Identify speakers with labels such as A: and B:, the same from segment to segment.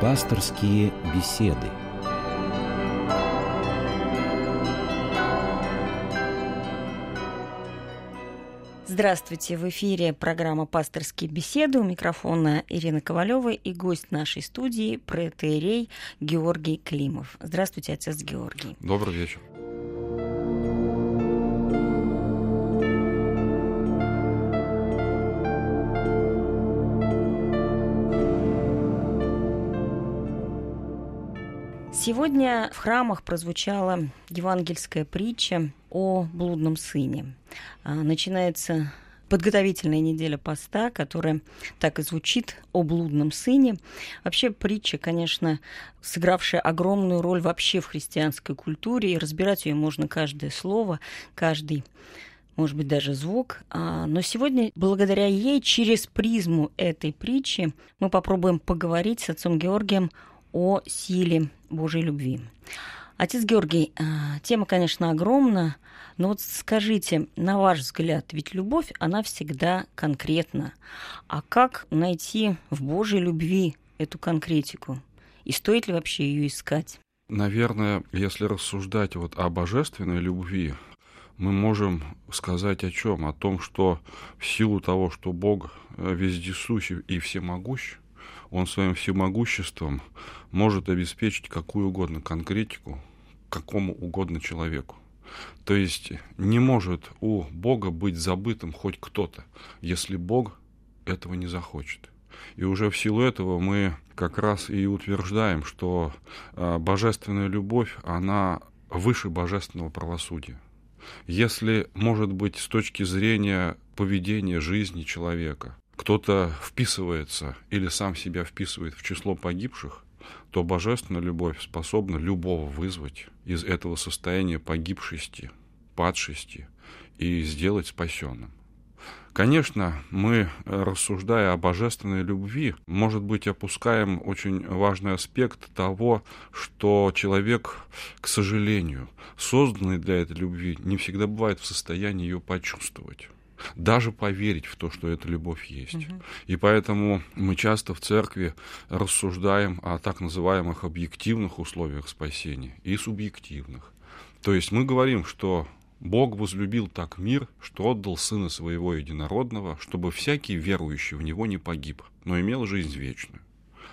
A: Пасторские беседы.
B: Здравствуйте, в эфире программа «Пасторские беседы». У микрофона Ирина Ковалева и гость нашей студии – протеерей Георгий Климов. Здравствуйте, отец Георгий.
C: Добрый вечер.
B: Сегодня в храмах прозвучала евангельская притча о блудном сыне. А, начинается подготовительная неделя поста, которая так и звучит о блудном сыне. Вообще притча, конечно, сыгравшая огромную роль вообще в христианской культуре, и разбирать ее можно каждое слово, каждый может быть, даже звук. А, но сегодня, благодаря ей, через призму этой притчи, мы попробуем поговорить с отцом Георгием о силе Божьей любви. Отец Георгий, а, тема, конечно, огромна, но вот скажите, на ваш взгляд, ведь любовь, она всегда конкретна. А как найти в Божьей любви эту конкретику? И стоит ли вообще ее искать?
C: Наверное, если рассуждать вот о божественной любви, мы можем сказать о чем? О том, что в силу того, что Бог э, вездесущий и всемогущ, он своим всемогуществом может обеспечить какую угодно конкретику какому угодно человеку. То есть не может у Бога быть забытым хоть кто-то, если Бог этого не захочет. И уже в силу этого мы как раз и утверждаем, что а, божественная любовь, она выше божественного правосудия. Если, может быть, с точки зрения поведения жизни человека, кто-то вписывается или сам себя вписывает в число погибших, то божественная любовь способна любого вызвать из этого состояния погибшести, падшести и сделать спасенным. Конечно, мы, рассуждая о божественной любви, может быть, опускаем очень важный аспект того, что человек, к сожалению, созданный для этой любви, не всегда бывает в состоянии ее почувствовать даже поверить в то, что эта любовь есть. Угу. И поэтому мы часто в церкви рассуждаем о так называемых объективных условиях спасения и субъективных. То есть мы говорим, что Бог возлюбил так мир, что отдал Сына Своего Единородного, чтобы всякий верующий в Него не погиб, но имел жизнь вечную.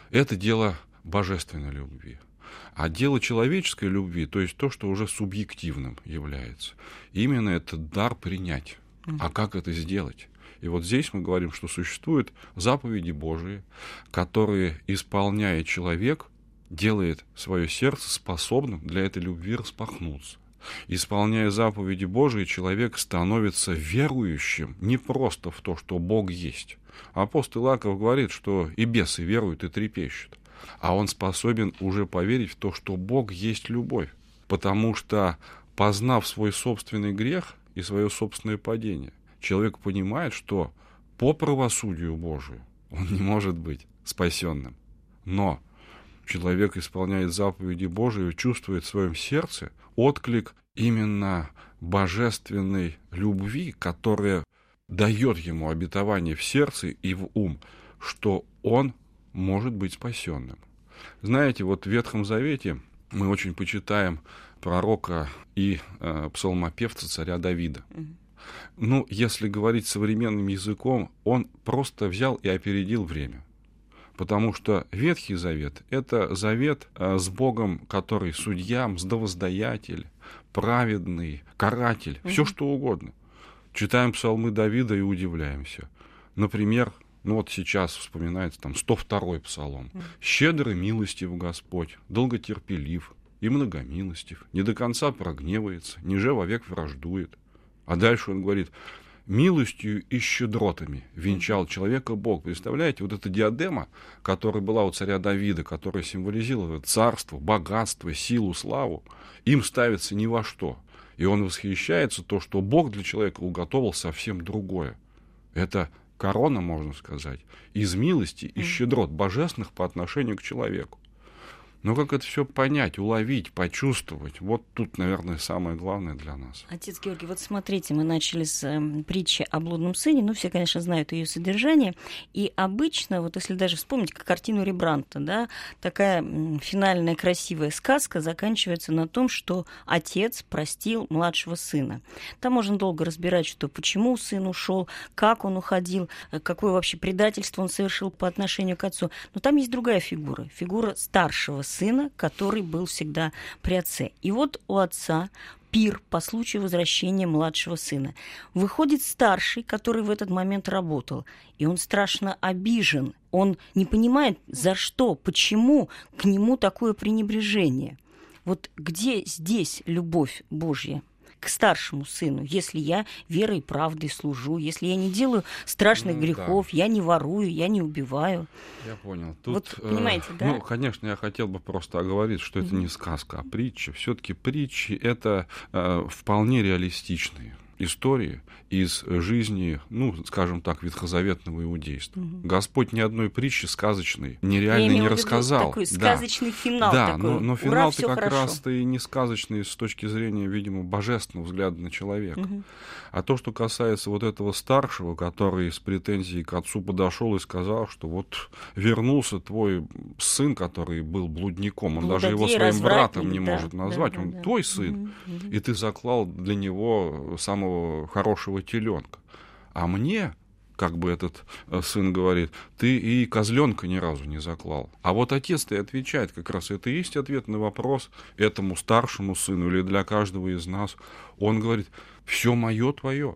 C: Это дело божественной любви. А дело человеческой любви, то есть то, что уже субъективным является, именно этот дар принять. А как это сделать? И вот здесь мы говорим, что существуют заповеди Божии, которые, исполняя человек, делает свое сердце способным для этой любви распахнуться. Исполняя заповеди Божии, человек становится верующим не просто в то, что Бог есть. Апостол Иаков говорит, что и бесы веруют и трепещут. А он способен уже поверить в то, что Бог есть любовь. Потому что, познав свой собственный грех, и свое собственное падение. Человек понимает, что по правосудию Божию он не может быть спасенным. Но человек исполняет заповеди Божии, чувствует в своем сердце отклик именно божественной любви, которая дает ему обетование в сердце и в ум, что он может быть спасенным. Знаете, вот в Ветхом Завете мы очень почитаем пророка и э, псалмопевца царя Давида. Ну, если говорить современным языком, он просто взял и опередил время. Потому что Ветхий Завет – это завет э, с Богом, который судья, мздовоздаятель, праведный, каратель, все что угодно. Читаем псалмы Давида и удивляемся. Например, ну вот сейчас вспоминается там 102-й псалом. «Щедрый милостив Господь, долготерпелив, и многомилостив, не до конца прогневается, ниже вовек враждует. А дальше он говорит, милостью и щедротами венчал человека Бог. Представляете, вот эта диадема, которая была у царя Давида, которая символизировала царство, богатство, силу, славу, им ставится ни во что. И он восхищается то, что Бог для человека уготовил совсем другое. Это корона, можно сказать, из милости и щедрот божественных по отношению к человеку. Но как это все понять, уловить, почувствовать, вот тут, наверное, самое главное для нас.
B: Отец Георгий, вот смотрите, мы начали с э, притчи о блудном сыне, ну, все, конечно, знают ее содержание, и обычно, вот если даже вспомнить как картину Ребранта, да, такая финальная красивая сказка заканчивается на том, что отец простил младшего сына. Там можно долго разбирать, что почему сын ушел, как он уходил, э, какое вообще предательство он совершил по отношению к отцу. Но там есть другая фигура, фигура старшего сына, который был всегда при отце. И вот у отца пир по случаю возвращения младшего сына. Выходит старший, который в этот момент работал, и он страшно обижен. Он не понимает, за что, почему к нему такое пренебрежение. Вот где здесь любовь Божья? К старшему сыну, если я верой и правдой служу, если я не делаю страшных ну, грехов, да. я не ворую, я не убиваю.
C: Я понял. Тут,
B: вот, понимаете,
C: э,
B: да?
C: Ну, конечно, я хотел бы просто оговорить, что это не сказка, а притча. Все-таки притчи это э, вполне реалистичные истории из жизни, ну, скажем так, ветхозаветного иудейства. Угу. Господь ни одной притчи сказочной нереально не рассказал.
B: Такой сказочный да. финал.
C: Да,
B: такой.
C: но, но финал-то как раз-то и не сказочный с точки зрения, видимо, божественного взгляда на человека. Угу. А то, что касается вот этого старшего, который с претензией к отцу подошел и сказал, что вот вернулся твой сын, который был блудником, он даже его своим братом не да, может назвать, да, он да, твой сын, угу. и ты заклал для него самого хорошего теленка. А мне как бы этот э, сын говорит, ты и козленка ни разу не заклал. А вот отец-то и отвечает как раз, это и есть ответ на вопрос этому старшему сыну или для каждого из нас. Он говорит, все мое твое.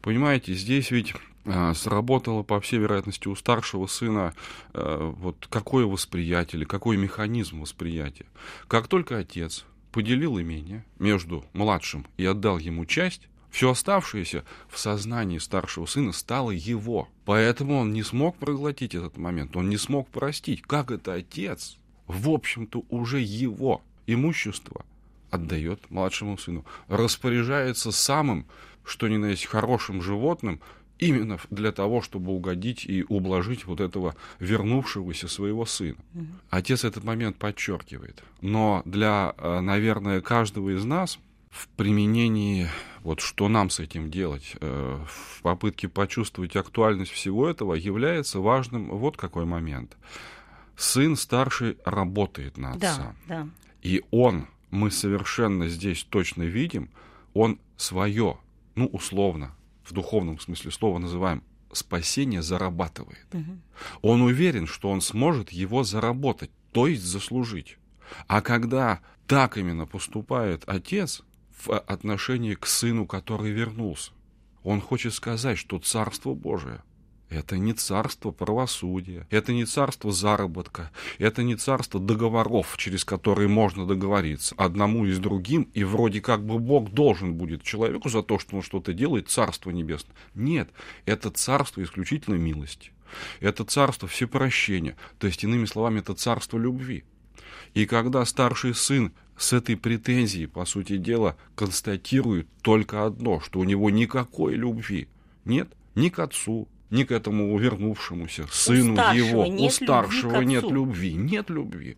C: Понимаете, здесь ведь э, сработало, по всей вероятности, у старшего сына э, вот какое восприятие или какой механизм восприятия. Как только отец поделил имение между младшим и отдал ему часть, все оставшееся в сознании старшего сына стало его. Поэтому он не смог проглотить этот момент, он не смог простить. Как это отец, в общем-то, уже его имущество отдает младшему сыну, распоряжается самым, что ни на есть, хорошим животным, именно для того, чтобы угодить и ублажить вот этого вернувшегося своего сына. Угу. Отец этот момент подчеркивает. Но для, э, наверное, каждого из нас в применении вот что нам с этим делать, э, в попытке почувствовать актуальность всего этого является важным вот какой момент. Сын старший работает на отца.
B: Да, да.
C: И он, мы совершенно здесь точно видим, он свое, ну, условно, в духовном смысле слова называем спасение зарабатывает. Угу. Он уверен, что он сможет его заработать, то есть заслужить. А когда так именно поступает отец, в отношении к сыну, который вернулся. Он хочет сказать, что Царство Божие – это не царство правосудия, это не царство заработка, это не царство договоров, через которые можно договориться одному и с другим, и вроде как бы Бог должен будет человеку за то, что он что-то делает, царство небесное. Нет, это царство исключительно милости. Это царство всепрощения, то есть, иными словами, это царство любви. И когда старший сын с этой претензией, по сути дела, констатирует только одно, что у него никакой любви нет ни к отцу, ни к этому вернувшемуся сыну у его.
B: Нет
C: у старшего
B: нет
C: любви. Нет любви.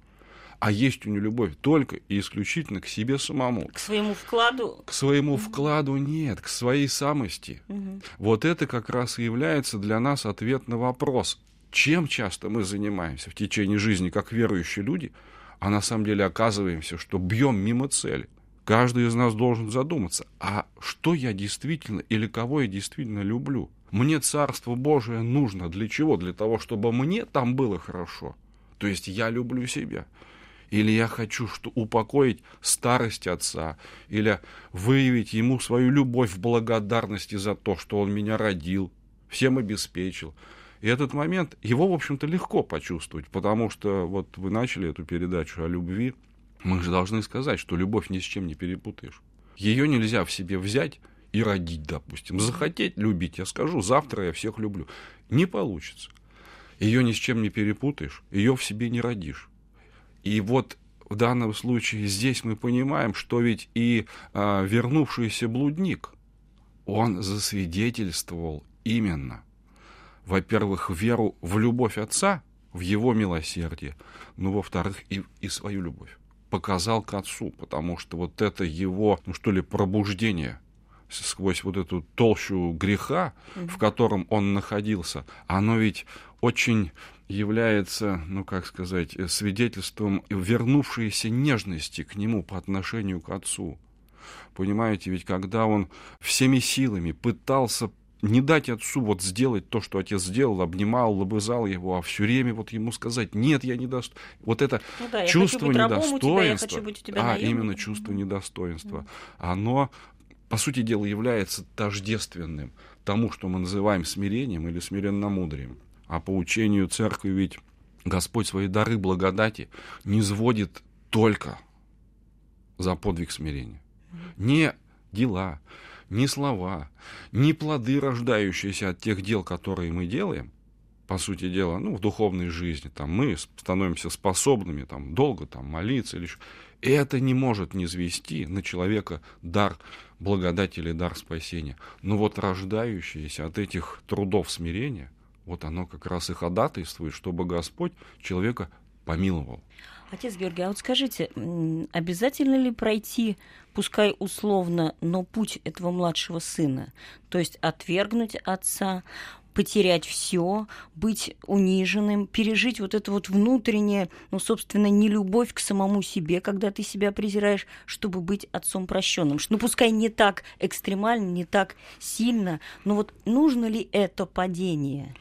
C: А есть у него любовь только и исключительно к себе самому.
B: К своему вкладу?
C: К своему угу. вкладу нет, к своей самости. Угу. Вот это как раз и является для нас ответ на вопрос, чем часто мы занимаемся в течение жизни как верующие люди – а на самом деле оказываемся, что бьем мимо цели. Каждый из нас должен задуматься, а что я действительно или кого я действительно люблю? Мне Царство Божие нужно для чего? Для того, чтобы мне там было хорошо. То есть я люблю себя. Или я хочу что, упокоить старость отца, или выявить ему свою любовь в благодарности за то, что он меня родил, всем обеспечил. И этот момент, его, в общем-то, легко почувствовать, потому что вот вы начали эту передачу о любви. Мы же должны сказать, что любовь ни с чем не перепутаешь. Ее нельзя в себе взять и родить, допустим. Захотеть любить, я скажу, завтра я всех люблю. Не получится. Ее ни с чем не перепутаешь, ее в себе не родишь. И вот в данном случае здесь мы понимаем, что ведь и а, вернувшийся блудник, он засвидетельствовал именно – во-первых, веру в любовь Отца, в его милосердие, но, во-вторых, и, и свою любовь. Показал к Отцу, потому что вот это его, ну что ли, пробуждение сквозь вот эту толщу греха, mm-hmm. в котором он находился, оно ведь очень является, ну как сказать, свидетельством вернувшейся нежности к нему по отношению к отцу. Понимаете, ведь когда он всеми силами пытался не дать отцу вот сделать то, что отец сделал, обнимал, лобызал его, а все время вот ему сказать, нет, я не даст. Вот это ну да, чувство недостоинства, тебя, тебя а именно чувство недостоинства, mm. оно, по сути дела, является тождественным тому, что мы называем смирением или смиренномудрием. А по учению церкви ведь Господь свои дары благодати не сводит только за подвиг смирения. Не дела, ни слова, ни плоды, рождающиеся от тех дел, которые мы делаем, по сути дела, ну, в духовной жизни, там, мы становимся способными, там, долго, там, молиться или это не может не звести на человека дар благодати или дар спасения. Но вот рождающиеся от этих трудов смирения, вот оно как раз и ходатайствует, чтобы Господь человека помиловал.
B: Отец Георгий, а вот скажите, обязательно ли пройти, пускай условно, но путь этого младшего сына? То есть отвергнуть отца, потерять все, быть униженным, пережить вот это вот внутреннее, ну, собственно, не любовь к самому себе, когда ты себя презираешь, чтобы быть отцом прощенным. Ну, пускай не так экстремально, не так сильно, но вот нужно ли это падение?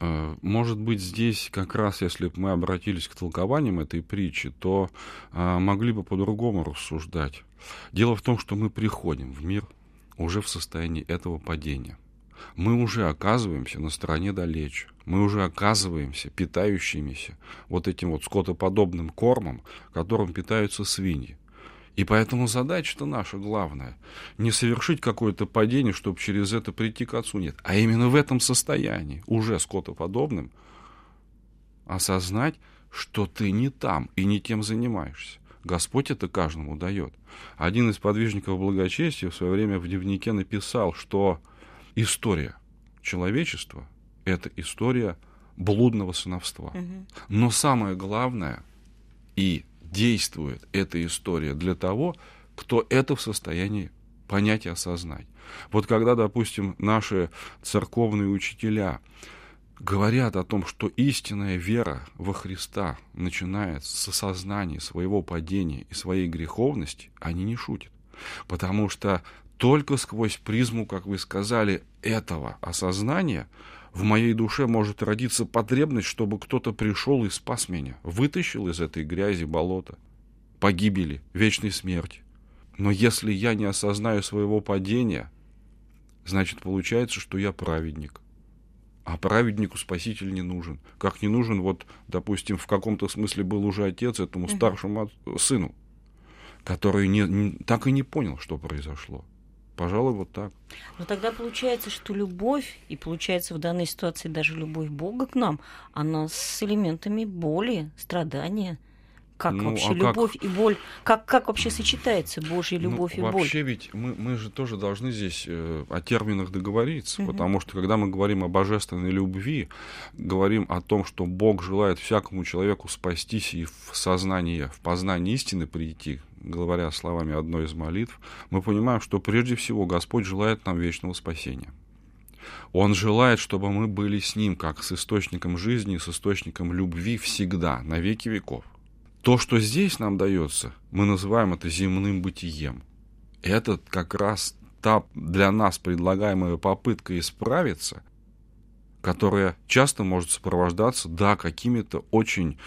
C: Э, может быть, здесь как раз, если бы мы обратились к толкованиям этой притчи, то а, могли бы по-другому рассуждать. Дело в том, что мы приходим в мир уже в состоянии этого падения. Мы уже оказываемся на стороне далече. Мы уже оказываемся питающимися вот этим вот скотоподобным кормом, которым питаются свиньи. И поэтому задача-то наша главная. Не совершить какое-то падение, чтобы через это прийти к Отцу. Нет. А именно в этом состоянии, уже скотоподобным, осознать, что ты не там и не тем занимаешься. Господь это каждому дает. Один из подвижников благочестия в свое время в дневнике написал, что история человечества – это история блудного сыновства. Угу. Но самое главное и действует эта история для того, кто это в состоянии понять и осознать. Вот когда, допустим, наши церковные учителя говорят о том, что истинная вера во Христа начинается с осознания своего падения и своей греховности, они не шутят. Потому что только сквозь призму, как вы сказали, этого осознания – в моей душе может родиться потребность, чтобы кто-то пришел и спас меня, вытащил из этой грязи болота, погибели, вечной смерти. Но если я не осознаю своего падения, значит получается, что я праведник. А праведнику спаситель не нужен. Как не нужен, вот, допустим, в каком-то смысле был уже отец этому старшему сыну, который не, не, так и не понял, что произошло. Пожалуй, вот так.
B: Но тогда получается, что любовь, и получается в данной ситуации даже любовь Бога к нам, она с элементами боли, страдания. Как ну, вообще а любовь как... и боль, как, как вообще сочетается Божья ну, любовь ну, и
C: вообще
B: боль?
C: Вообще ведь мы, мы же тоже должны здесь э, о терминах договориться, угу. потому что когда мы говорим о божественной любви, говорим о том, что Бог желает всякому человеку спастись и в сознание, в познание истины прийти, говоря словами одной из молитв, мы понимаем, что прежде всего Господь желает нам вечного спасения. Он желает, чтобы мы были с Ним, как с источником жизни, с источником любви всегда, на веки веков. То, что здесь нам дается, мы называем это земным бытием. Это как раз та для нас предлагаемая попытка исправиться, которая часто может сопровождаться, да, какими-то очень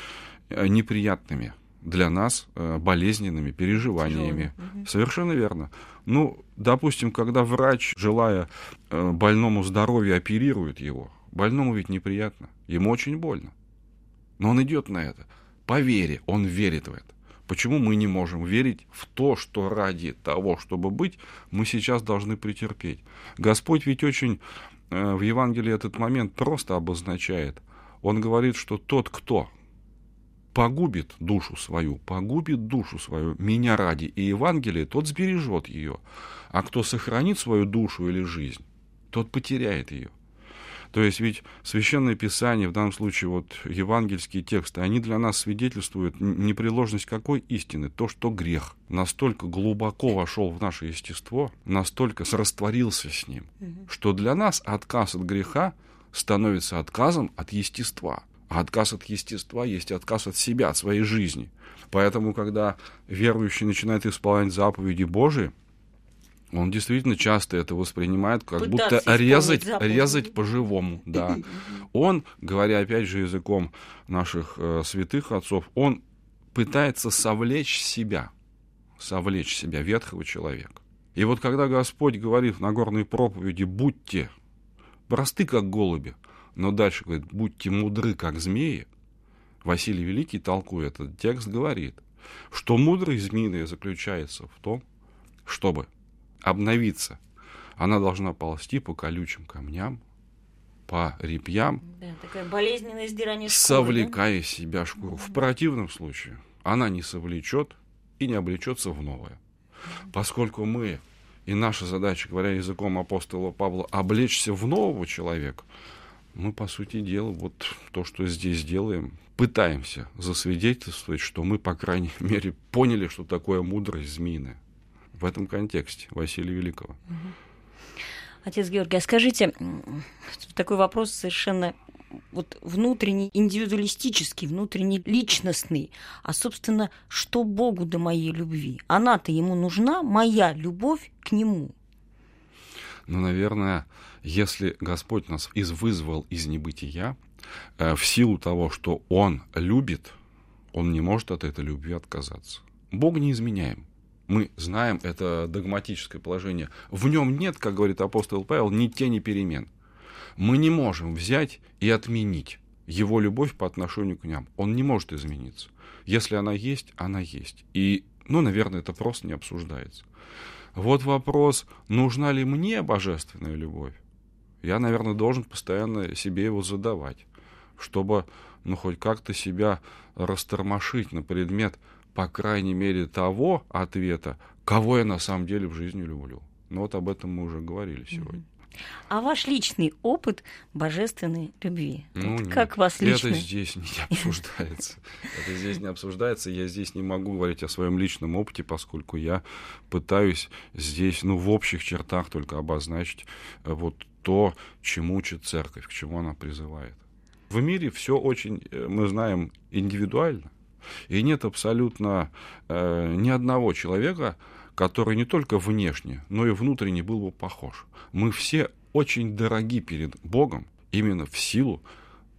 C: э, неприятными для нас э, болезненными переживаниями. Угу. Совершенно верно. Ну, допустим, когда врач, желая э, больному здоровья, оперирует его, больному ведь неприятно, ему очень больно. Но он идет на это. По вере, он верит в это. Почему мы не можем верить в то, что ради того, чтобы быть, мы сейчас должны претерпеть? Господь ведь очень э, в Евангелии этот момент просто обозначает. Он говорит, что тот, кто погубит душу свою, погубит душу свою, меня ради и Евангелие, тот сбережет ее. А кто сохранит свою душу или жизнь, тот потеряет ее. То есть ведь Священное Писание, в данном случае вот евангельские тексты, они для нас свидетельствуют непреложность какой истины? То, что грех настолько глубоко вошел в наше естество, настолько растворился с ним, что для нас отказ от греха становится отказом от естества. А отказ от естества есть отказ от себя, от своей жизни. Поэтому, когда верующий начинает исполнять заповеди Божии, он действительно часто это воспринимает как
B: Пытаться
C: будто резать,
B: заповеди.
C: резать по-живому, да. Он, говоря опять же языком наших э, святых отцов, он пытается совлечь себя, совлечь себя, ветхого человека. И вот когда Господь говорит в Нагорной проповеди «будьте просты, как голуби», но дальше говорит «будьте мудры, как змеи», Василий Великий, толкуя этот текст, говорит, что мудрость змеиная заключается в том, чтобы обновиться. Она должна ползти по колючим камням, по репьям,
B: Да, такая болезненное издирание шкуры,
C: совлекая из себя шкуру. В противном случае она не совлечет и не облечется в новое. Поскольку мы, и наша задача, говоря языком апостола Павла, облечься в нового человека, мы, по сути дела, вот то, что здесь делаем, пытаемся засвидетельствовать, что мы, по крайней мере, поняли, что такое мудрость змеиная. В этом контексте Василия Великого.
B: Отец Георгий, а скажите, такой вопрос совершенно вот внутренний, индивидуалистический, внутренний, личностный. А, собственно, что Богу до моей любви? Она-то ему нужна, моя любовь к нему.
C: Но, наверное, если Господь нас из вызвал из небытия, э, в силу того, что Он любит, Он не может от этой любви отказаться. Бог не изменяем. Мы знаем это догматическое положение. В нем нет, как говорит апостол Павел, ни тени перемен. Мы не можем взять и отменить его любовь по отношению к нам. Он не может измениться. Если она есть, она есть. И, ну, наверное, это просто не обсуждается. Вот вопрос, нужна ли мне божественная любовь? Я, наверное, должен постоянно себе его задавать, чтобы, ну, хоть как-то себя растормошить на предмет, по крайней мере, того ответа, кого я на самом деле в жизни люблю. Ну, вот об этом мы уже говорили сегодня.
B: А ваш личный опыт божественной любви?
C: Ну,
B: Вот
C: нет,
B: как вас лично?
C: Это здесь не обсуждается. Это здесь не обсуждается. Я здесь не могу говорить о своем личном опыте, поскольку я пытаюсь здесь, ну, в общих чертах только обозначить э, вот то, чему учит церковь, к чему она призывает. В мире все очень, э, мы знаем, индивидуально. И нет абсолютно э, ни одного человека, который не только внешне, но и внутренне был бы похож. Мы все очень дороги перед Богом именно в силу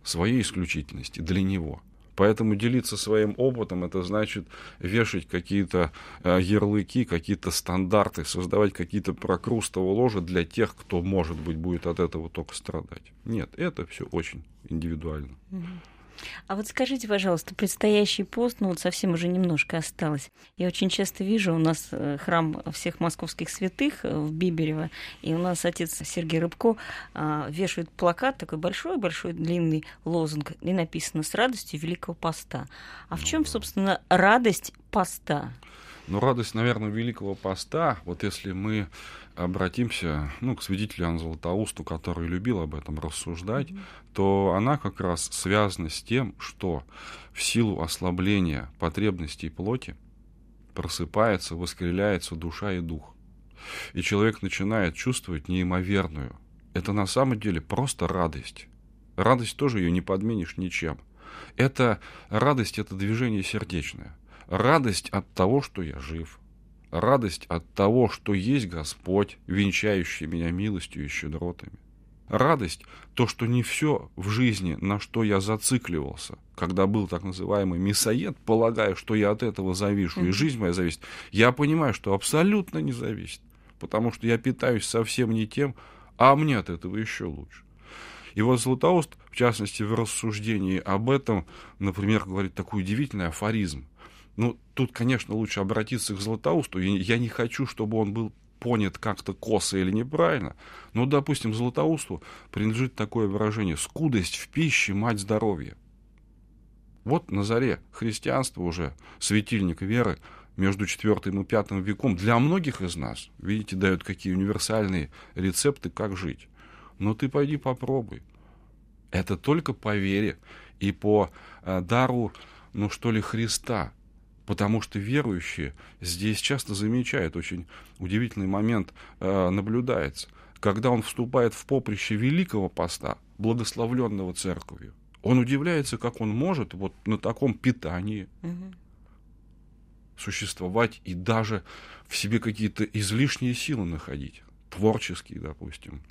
C: своей исключительности для Него. Поэтому делиться своим опытом, это значит вешать какие-то э, ярлыки, какие-то стандарты, создавать какие-то прокрустовые ложи для тех, кто, может быть, будет от этого только страдать. Нет, это все очень индивидуально.
B: А вот скажите, пожалуйста, предстоящий пост, ну вот совсем уже немножко осталось. Я очень часто вижу у нас э, храм всех московских святых э, в Биберево, и у нас отец Сергей Рыбко а, вешает плакат, такой большой-большой длинный лозунг, и написано «С радостью Великого Поста». А в чем, собственно, радость поста?
C: Но радость, наверное, Великого Поста, вот если мы обратимся ну, к свидетелю Иоанну Златоусту, который любил об этом рассуждать, mm-hmm. то она как раз связана с тем, что в силу ослабления потребностей плоти просыпается, воскреляется душа и дух. И человек начинает чувствовать неимоверную. Это на самом деле просто радость. Радость тоже ее не подменишь ничем. Это радость, это движение сердечное. Радость от того, что я жив. Радость от того, что есть Господь, венчающий меня милостью и щедротами. Радость – то, что не все в жизни, на что я зацикливался, когда был так называемый мясоед, полагая, что я от этого завишу, mm-hmm. и жизнь моя зависит. Я понимаю, что абсолютно не зависит, потому что я питаюсь совсем не тем, а мне от этого еще лучше. И вот Златоуст, в частности, в рассуждении об этом, например, говорит такой удивительный афоризм. Ну, тут, конечно, лучше обратиться к Златоусту. Я не хочу, чтобы он был понят как-то косо или неправильно. Но, допустим, Златоусту принадлежит такое выражение «скудость в пище, мать здоровья». Вот на заре христианства уже, светильник веры, между IV и V веком для многих из нас, видите, дают какие универсальные рецепты, как жить. Но ты пойди попробуй. Это только по вере и по э, дару, ну что ли, Христа. Потому что верующие здесь часто замечают, очень удивительный момент э, наблюдается, когда он вступает в поприще великого поста, благословленного церковью. Он удивляется, как он может вот на таком питании угу. существовать и даже в себе какие-то излишние силы находить, творческие, допустим.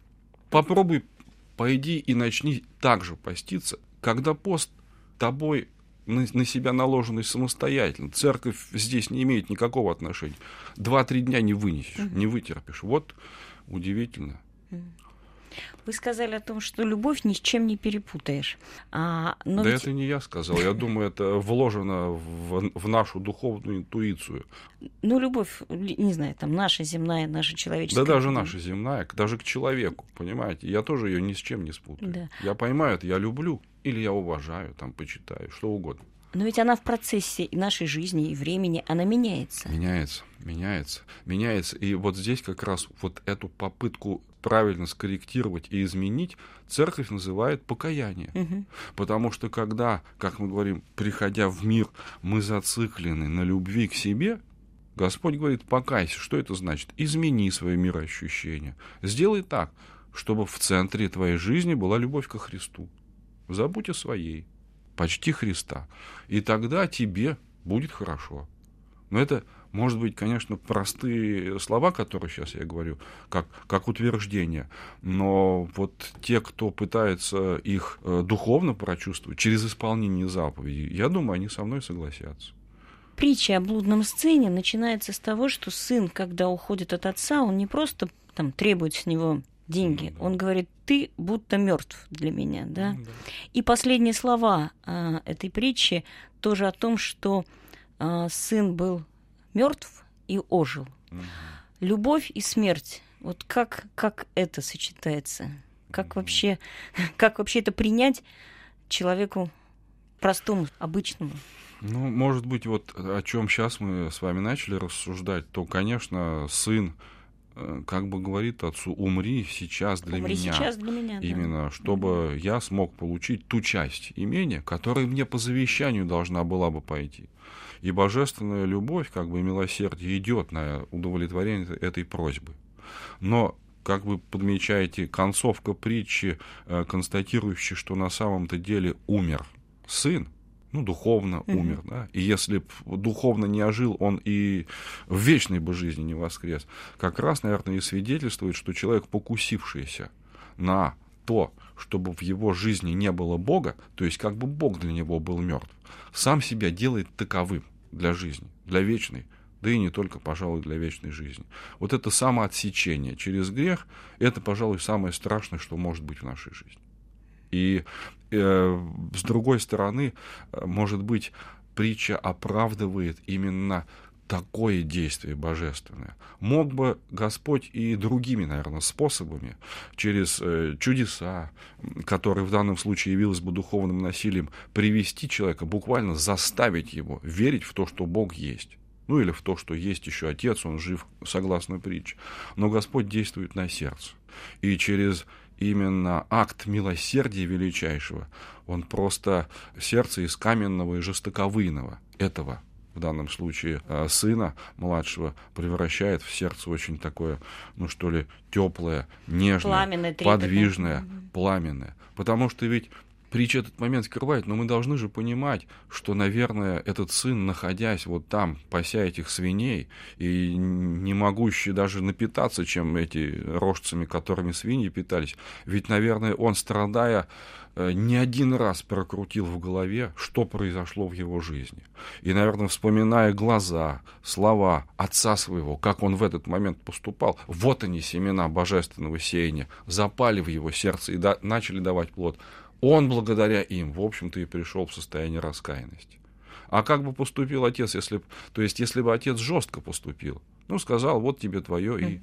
C: Попробуй, пойди и начни также поститься, когда пост тобой на, на себя наложенный самостоятельно. Церковь здесь не имеет никакого отношения. Два-три дня не вынесешь, угу. не вытерпишь. Вот удивительно.
B: Вы сказали о том, что любовь ни с чем не перепутаешь.
C: А, но да ведь... это не я сказал. Я думаю, это вложено в, в нашу духовную интуицию.
B: Ну, любовь, не знаю, там наша земная, наша человеческая.
C: Да даже наша земная, даже к человеку, понимаете? Я тоже ее ни с чем не спутаю. Да. Я поймаю это, я люблю или я уважаю, там, почитаю, что угодно.
B: Но ведь она в процессе нашей жизни и времени, она меняется.
C: Меняется, меняется, меняется. И вот здесь как раз вот эту попытку правильно скорректировать и изменить, церковь называет покаяние. Угу. Потому что когда, как мы говорим, приходя в мир, мы зациклены на любви к себе, Господь говорит, покайся. Что это значит? Измени свои мироощущения. Сделай так, чтобы в центре твоей жизни была любовь ко Христу. Забудь о своей почти Христа. И тогда тебе будет хорошо. Но это, может быть, конечно, простые слова, которые сейчас я говорю, как, как утверждение. Но вот те, кто пытается их э, духовно прочувствовать через исполнение заповедей, я думаю, они со мной согласятся.
B: Притча о блудном сцене начинается с того, что сын, когда уходит от отца, он не просто там требует с него деньги. Ну, да. Он говорит, ты будто мертв для меня, да? Ну, да. И последние слова э, этой притчи тоже о том, что э, сын был мертв и ожил. Угу. Любовь и смерть. Вот как, как это сочетается? Как вообще, как вообще это принять человеку простому, обычному?
C: Ну, может быть, вот о чем сейчас мы с вами начали рассуждать, то, конечно, сын Э, как бы говорит отцу, умри сейчас для
B: умри
C: меня.
B: Сейчас для меня
C: Именно, да. чтобы я смог получить ту часть имения, которая мне по завещанию должна была бы пойти. И божественная любовь, как бы милосердие идет на удовлетворение этой просьбы. Но как вы подмечаете, концовка притчи, э, констатирующая, что на самом-то деле умер сын, ну, духовно mm-hmm. умер, да, и если б духовно не ожил, он и в вечной бы жизни не воскрес, как раз, наверное, и свидетельствует, что человек, покусившийся на то, чтобы в его жизни не было Бога, то есть как бы Бог для него был мертв, сам себя делает таковым для жизни, для вечной, да и не только, пожалуй, для вечной жизни. Вот это самоотсечение через грех, это, пожалуй, самое страшное, что может быть в нашей жизни. И э, с другой стороны, э, может быть, притча оправдывает именно такое действие божественное. Мог бы Господь и другими, наверное, способами, через э, чудеса, которые в данном случае явилось бы духовным насилием, привести человека, буквально заставить его верить в то, что Бог есть. Ну или в то, что есть еще Отец, Он жив, согласно притче. Но Господь действует на сердце. И через именно акт милосердия величайшего, он просто сердце из каменного и жестоковыйного этого в данном случае э, сына младшего превращает в сердце очень такое, ну что ли, теплое, нежное, пламенное, подвижное, пламенное. Потому что ведь притча этот момент скрывает, но мы должны же понимать, что, наверное, этот сын, находясь вот там, пася этих свиней, и не могущий даже напитаться, чем эти рожцами, которыми свиньи питались, ведь, наверное, он, страдая, не один раз прокрутил в голове, что произошло в его жизни. И, наверное, вспоминая глаза, слова отца своего, как он в этот момент поступал, вот они, семена божественного сеяния, запали в его сердце и да, начали давать плод он благодаря им, в общем-то, и пришел в состояние раскаянности. А как бы поступил отец, если, то есть, если бы отец жестко поступил, ну, сказал, вот тебе твое, и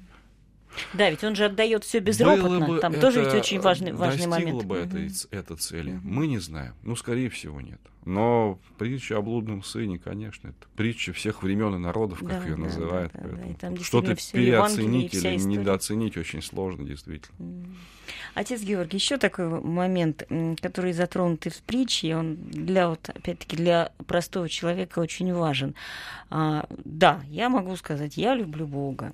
B: Да, ведь он же отдает все безропотно.
C: Было бы
B: Там
C: это,
B: тоже ведь очень важный, важный момент.
C: бы этой, это цели? Мы не знаем. Ну, скорее всего, нет. Но притча о блудном сыне, конечно, это притча всех времен и народов, как
B: Да,
C: ее
B: да,
C: называют.
B: да, да,
C: Что-то переоценить или недооценить очень сложно, действительно.
B: Отец Георгий, еще такой момент, который затронут и в притче, и он для вот, опять-таки, для простого человека очень важен. А, да, я могу сказать, я люблю Бога.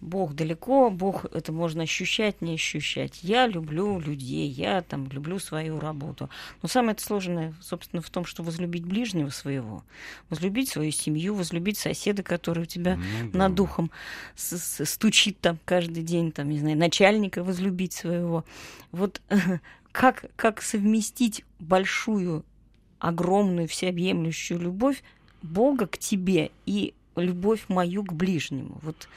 B: Бог далеко, Бог это можно ощущать, не ощущать. Я люблю людей, я там люблю свою работу. Но самое сложное, собственно, в том, что возлюбить ближнего своего, возлюбить свою семью, возлюбить соседа, который у тебя
C: Ну да.
B: над духом стучит там каждый день, там, не знаю, начальника возлюбить своего. Вот как, как совместить большую, огромную, всеобъемлющую любовь Бога к тебе и любовь мою к ближнему. Вот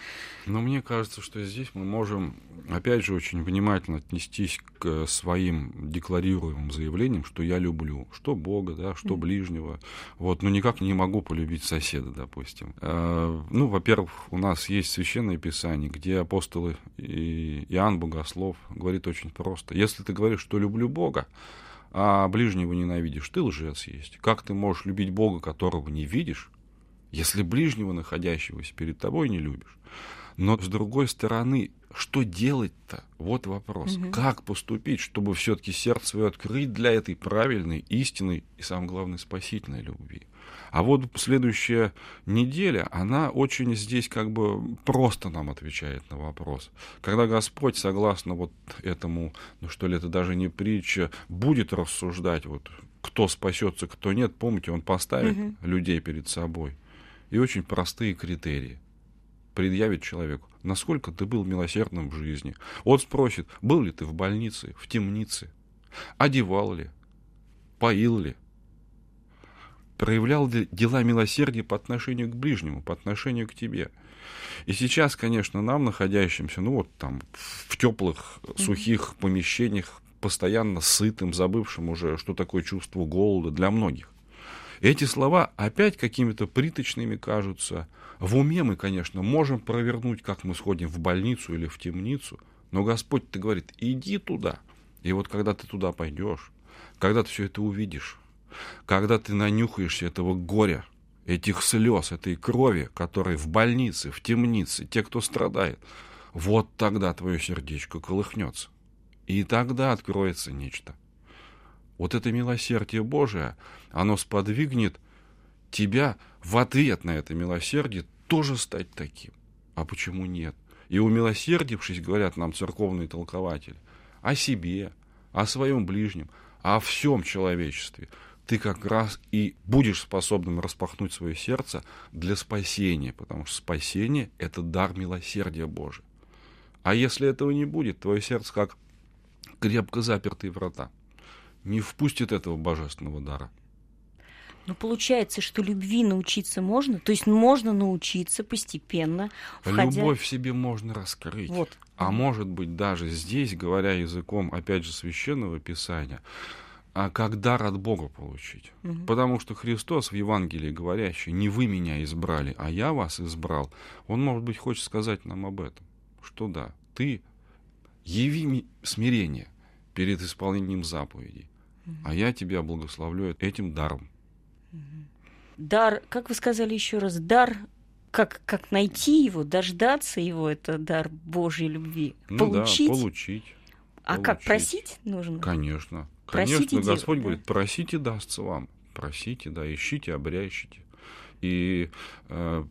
C: Но мне кажется, что здесь мы можем, опять же, очень внимательно отнестись к своим декларируемым заявлениям, что я люблю, что Бога, да, что
B: Мгм.
C: ближнего. Вот, но никак не могу полюбить соседа, допустим. Э, Ну, во-первых, у нас есть священное писание, где апостолы и Иоанн Богослов говорит очень просто. Если ты говоришь, что люблю Бога, а ближнего ненавидишь, ты лжец есть. Как ты можешь любить Бога, которого не видишь, если ближнего, находящегося перед тобой, не любишь? Но с другой стороны, что делать-то? Вот вопрос.
B: Мгм.
C: Как поступить, чтобы все-таки сердце свое открыть для этой правильной, истинной и, самое главное, спасительной любви? А вот следующая неделя, она очень здесь как бы просто нам отвечает на вопрос. Когда Господь, согласно вот этому, ну что ли, это даже не притча, будет рассуждать, вот кто спасется, кто нет, помните, Он поставит
B: Мгм.
C: людей перед собой. И очень простые критерии предъявит человеку, насколько ты был милосердным в жизни. Он спросит, был ли ты в больнице, в темнице, одевал ли, поил ли, проявлял ли дела милосердия по отношению к ближнему, по отношению к тебе. И сейчас, конечно, нам, находящимся, ну вот там, в теплых, сухих помещениях, постоянно сытым, забывшим уже, что такое чувство голода для многих. Эти слова опять какими-то приточными кажутся. В уме мы, конечно, можем провернуть, как мы сходим в больницу или в темницу, но Господь-то говорит, иди туда. И вот когда ты туда пойдешь, когда ты все это увидишь, когда ты нанюхаешься этого горя, этих слез, этой крови, которые в больнице, в темнице, те, кто страдает, вот тогда твое сердечко колыхнется. И тогда откроется нечто. Вот это милосердие Божие, оно сподвигнет тебя в ответ на это милосердие тоже стать таким. А почему нет? И умилосердившись, говорят нам церковные толкователи, о себе, о своем ближнем, о всем человечестве, ты как раз и будешь способным распахнуть свое сердце для спасения, потому что спасение – это дар милосердия Божия. А если этого не будет, твое сердце как крепко запертые врата. Не впустит этого божественного дара.
B: Ну, получается, что любви научиться можно, то есть можно научиться постепенно, входя...
C: Любовь в себе можно раскрыть.
B: Вот.
C: А может быть, даже здесь, говоря языком, опять же, священного писания, а как дар от Бога получить.
B: Мгм.
C: Потому что Христос в Евангелии говорящий, не вы меня избрали, а я вас избрал, он, может быть, хочет сказать нам об этом. Что да, ты яви ми- смирение перед исполнением заповедей, а я тебя благословлю этим даром.
B: Дар, как вы сказали еще раз, дар, как, как найти его, дождаться его, это дар Божьей любви.
C: Ну
B: Получить.
C: да, получить.
B: а как,
C: получить.
B: просить нужно?
C: Конечно.
B: Просите
C: Конечно,
B: делать,
C: Господь
B: да.
C: говорит, просите, дастся вам. Просите, да, ищите, обрящите. И э,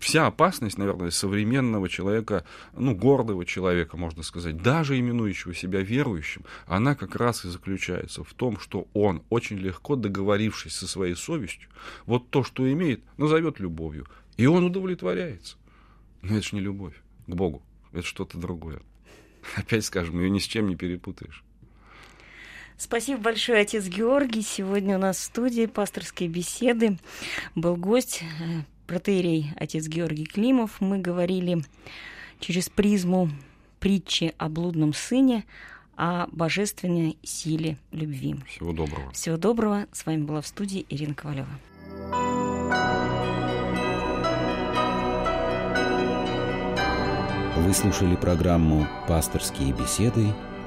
C: вся опасность, наверное, современного человека, ну, гордого человека, можно сказать, даже именующего себя верующим, она как раз и заключается в том, что он, очень легко договорившись со своей совестью, вот то, что имеет, назовет любовью. И он удовлетворяется. Но это же не любовь к Богу, это что-то другое. Опять скажем, ее ни с чем не перепутаешь.
B: Спасибо большое, отец Георгий. Сегодня у нас в студии пасторской беседы был гость, э, протеерей отец Георгий Климов. Мы говорили через призму притчи о блудном сыне, о божественной силе любви.
C: Всего доброго.
B: Всего доброго. С вами была в студии Ирина Ковалева.
A: Вы слушали программу «Пасторские беседы»